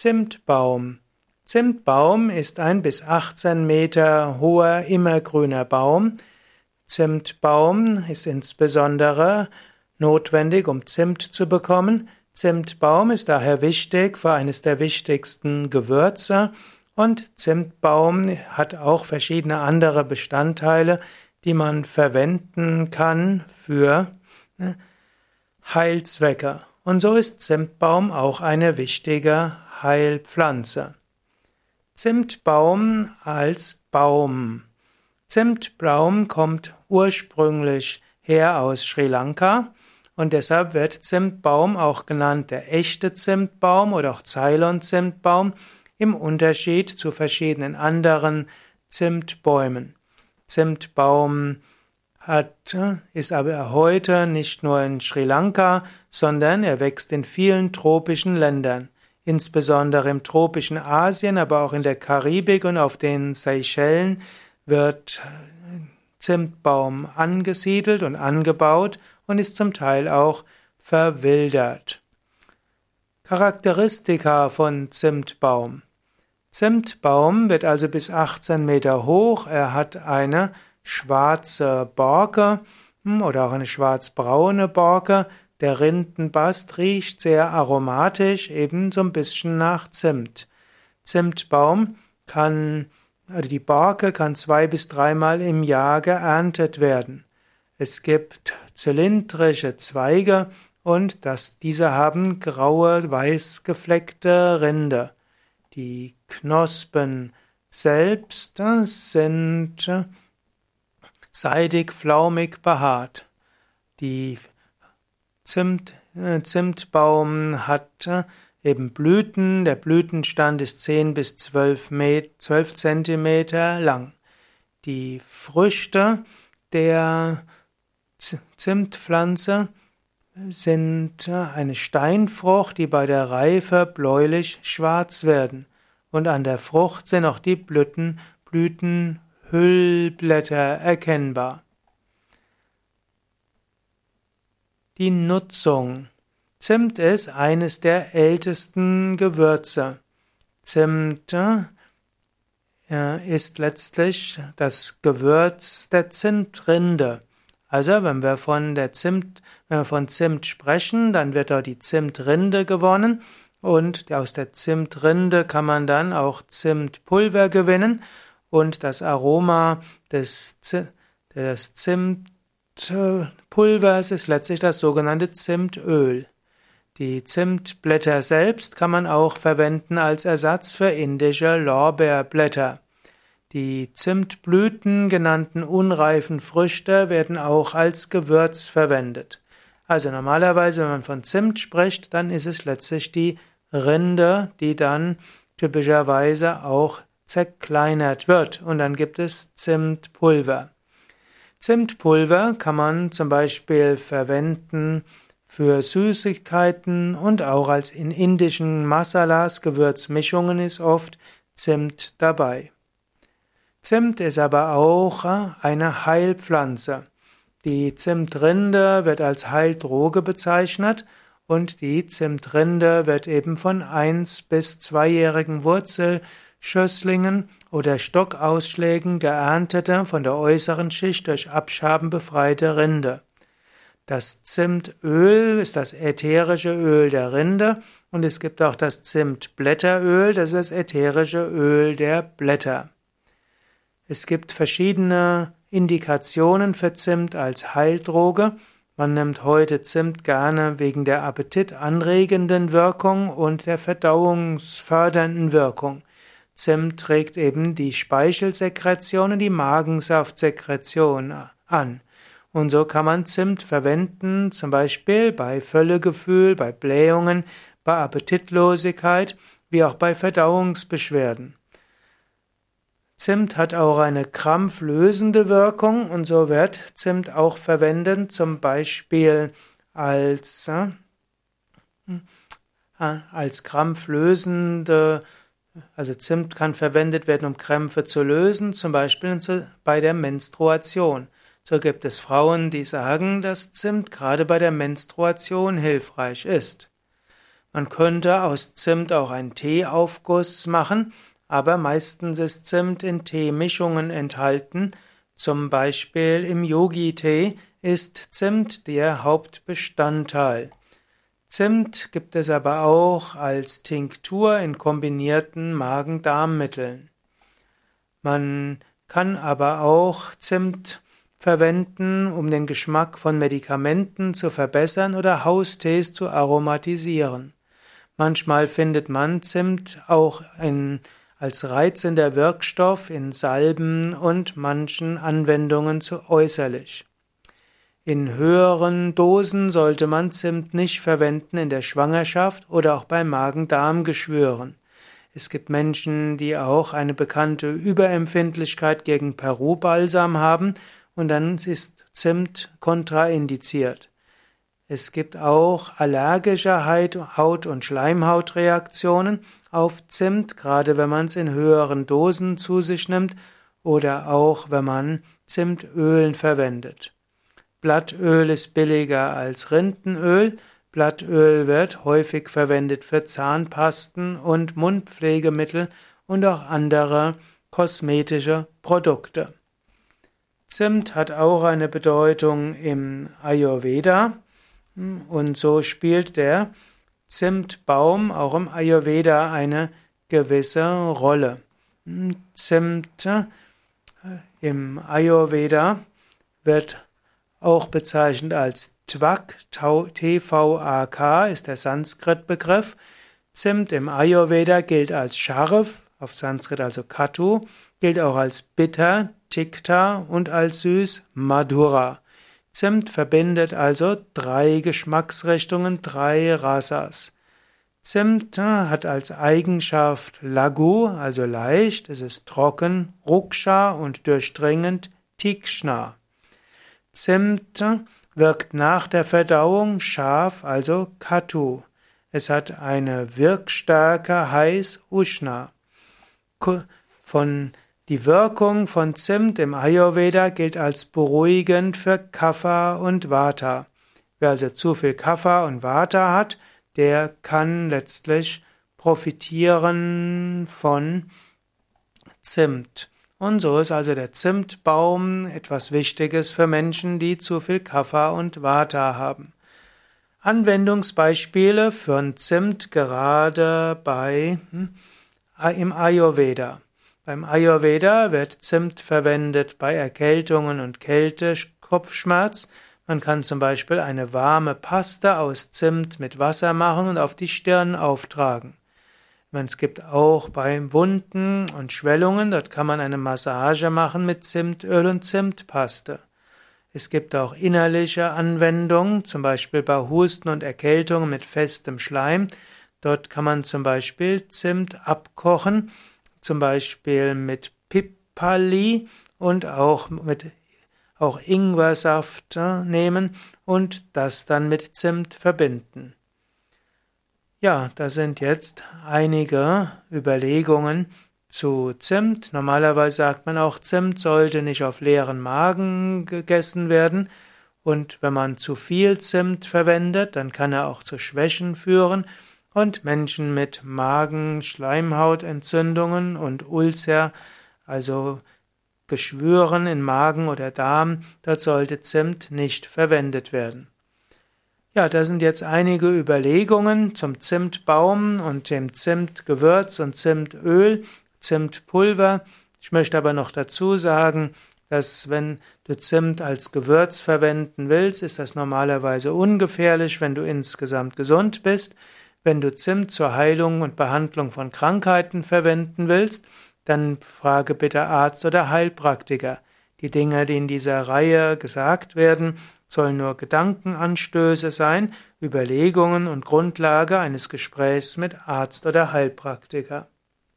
Zimtbaum. Zimtbaum ist ein bis 18 Meter hoher immergrüner Baum. Zimtbaum ist insbesondere notwendig, um Zimt zu bekommen. Zimtbaum ist daher wichtig für eines der wichtigsten Gewürze und Zimtbaum hat auch verschiedene andere Bestandteile, die man verwenden kann für ne, Heilzwecke. Und so ist Zimtbaum auch eine wichtige Heilpflanze. Zimtbaum als Baum. Zimtbaum kommt ursprünglich her aus Sri Lanka und deshalb wird Zimtbaum auch genannt der echte Zimtbaum oder auch Ceylon-Zimtbaum im Unterschied zu verschiedenen anderen Zimtbäumen. Zimtbaum hat, ist aber heute nicht nur in Sri Lanka, sondern er wächst in vielen tropischen Ländern, insbesondere im tropischen Asien, aber auch in der Karibik und auf den Seychellen wird Zimtbaum angesiedelt und angebaut und ist zum Teil auch verwildert. Charakteristika von Zimtbaum. Zimtbaum wird also bis 18 Meter hoch. Er hat eine schwarze Borke hm, oder auch eine schwarzbraune Borke. Der Rindenbast riecht sehr aromatisch, eben so ein bisschen nach Zimt. Zimtbaum kann, also die Borke kann zwei bis dreimal im Jahr geerntet werden. Es gibt zylindrische Zweige und das, diese haben graue, weiß gefleckte Rinde. Die Knospen selbst sind seidig-flaumig behaart. Die Zimt, äh, Zimtbaum hat eben Blüten. Der Blütenstand ist 10 bis 12, Met, 12 Zentimeter lang. Die Früchte der Zimtpflanze sind eine Steinfrucht, die bei der Reife bläulich schwarz werden. Und an der Frucht sind auch die Blüten, Blütenhüllblätter erkennbar. Die Nutzung. Zimt ist eines der ältesten Gewürze. Zimt ist letztlich das Gewürz der Zimtrinde. Also, wenn wir von der Zimt, wenn wir von Zimt sprechen, dann wird dort die Zimtrinde gewonnen und aus der Zimtrinde kann man dann auch Zimtpulver gewinnen und das Aroma des, des Zimtpulvers ist letztlich das sogenannte Zimtöl. Die Zimtblätter selbst kann man auch verwenden als Ersatz für indische Lorbeerblätter. Die Zimtblüten genannten unreifen Früchte werden auch als Gewürz verwendet. Also normalerweise, wenn man von Zimt spricht, dann ist es letztlich die Rinde, die dann typischerweise auch zerkleinert wird. Und dann gibt es Zimtpulver. Zimtpulver kann man zum Beispiel verwenden für Süßigkeiten und auch als in indischen Masalas, Gewürzmischungen ist oft Zimt dabei. Zimt ist aber auch eine Heilpflanze. Die Zimtrinde wird als Heildroge bezeichnet und die Zimtrinde wird eben von eins bis zweijährigen Wurzelschösslingen oder Stockausschlägen geerntete, von der äußeren Schicht durch Abschaben befreite Rinde. Das Zimtöl ist das ätherische Öl der Rinde und es gibt auch das Zimtblätteröl, das ist das ätherische Öl der Blätter. Es gibt verschiedene Indikationen für Zimt als Heildroge. Man nimmt heute Zimt gerne wegen der appetitanregenden Wirkung und der verdauungsfördernden Wirkung. Zimt trägt eben die Speichelsekretion und die Magensaftsekretion an. Und so kann man Zimt verwenden, zum Beispiel bei Völlegefühl, bei Blähungen, bei Appetitlosigkeit, wie auch bei Verdauungsbeschwerden. Zimt hat auch eine krampflösende Wirkung und so wird Zimt auch verwendet, zum Beispiel als, äh, äh, als krampflösende, also Zimt kann verwendet werden, um Krämpfe zu lösen, zum Beispiel bei der Menstruation. So gibt es Frauen, die sagen, dass Zimt gerade bei der Menstruation hilfreich ist. Man könnte aus Zimt auch einen Teeaufguss machen, aber meistens ist Zimt in Teemischungen enthalten. Zum Beispiel im Yogi-Tee ist Zimt der Hauptbestandteil. Zimt gibt es aber auch als Tinktur in kombinierten Magen-Darm-Mitteln. Man kann aber auch Zimt verwenden, um den Geschmack von Medikamenten zu verbessern oder Haustees zu aromatisieren. Manchmal findet man Zimt auch in, als reizender Wirkstoff in Salben und manchen Anwendungen zu äußerlich. In höheren Dosen sollte man Zimt nicht verwenden in der Schwangerschaft oder auch bei Magen-Darm-Geschwüren. Es gibt Menschen, die auch eine bekannte Überempfindlichkeit gegen Peru-Balsam haben und dann ist Zimt kontraindiziert. Es gibt auch allergische Haut- und Schleimhautreaktionen auf Zimt, gerade wenn man es in höheren Dosen zu sich nimmt oder auch wenn man Zimtölen verwendet. Blattöl ist billiger als Rindenöl. Blattöl wird häufig verwendet für Zahnpasten und Mundpflegemittel und auch andere kosmetische Produkte. Zimt hat auch eine Bedeutung im Ayurveda. Und so spielt der Zimtbaum auch im Ayurveda eine gewisse Rolle. Zimt äh, im Ayurveda wird auch bezeichnet als Tvak, T-V-A-K ist der Sanskrit-Begriff. Zimt im Ayurveda gilt als Scharf, auf Sanskrit also Katu, gilt auch als bitter, Tikta und als süß, Madhura. Zimt verbindet also drei Geschmacksrichtungen, drei Rasas. Zimt hat als Eigenschaft Lagu, also leicht, es ist trocken, Ruksha und durchdringend, Tikshna. Zimt wirkt nach der Verdauung scharf, also Katu. Es hat eine Wirkstärke heiß, Ushna. Von die Wirkung von Zimt im Ayurveda gilt als beruhigend für Kapha und Vata. Wer also zu viel Kapha und Vata hat, der kann letztlich profitieren von Zimt. Und so ist also der Zimtbaum etwas Wichtiges für Menschen, die zu viel Kapha und Vata haben. Anwendungsbeispiele für Zimt gerade bei hm, im Ayurveda. Beim Ayurveda wird Zimt verwendet bei Erkältungen und Kälte, Kopfschmerz. Man kann zum Beispiel eine warme Paste aus Zimt mit Wasser machen und auf die Stirn auftragen. Es gibt auch bei Wunden und Schwellungen, dort kann man eine Massage machen mit Zimtöl und Zimtpaste. Es gibt auch innerliche Anwendungen, zum Beispiel bei Husten und Erkältungen mit festem Schleim. Dort kann man zum Beispiel Zimt abkochen zum Beispiel mit Pipali und auch mit auch Ingwersaft äh, nehmen und das dann mit Zimt verbinden. Ja, da sind jetzt einige Überlegungen zu Zimt. Normalerweise sagt man auch, Zimt sollte nicht auf leeren Magen gegessen werden. Und wenn man zu viel Zimt verwendet, dann kann er auch zu Schwächen führen und Menschen mit Magen, Schleimhautentzündungen und Ulcer, also Geschwüren in Magen oder Darm, dort sollte Zimt nicht verwendet werden. Ja, das sind jetzt einige Überlegungen zum Zimtbaum und dem Zimtgewürz und Zimtöl, Zimtpulver. Ich möchte aber noch dazu sagen, dass wenn du Zimt als Gewürz verwenden willst, ist das normalerweise ungefährlich, wenn du insgesamt gesund bist. Wenn du Zimt zur Heilung und Behandlung von Krankheiten verwenden willst, dann frage bitte Arzt oder Heilpraktiker. Die Dinge, die in dieser Reihe gesagt werden, sollen nur Gedankenanstöße sein, Überlegungen und Grundlage eines Gesprächs mit Arzt oder Heilpraktiker.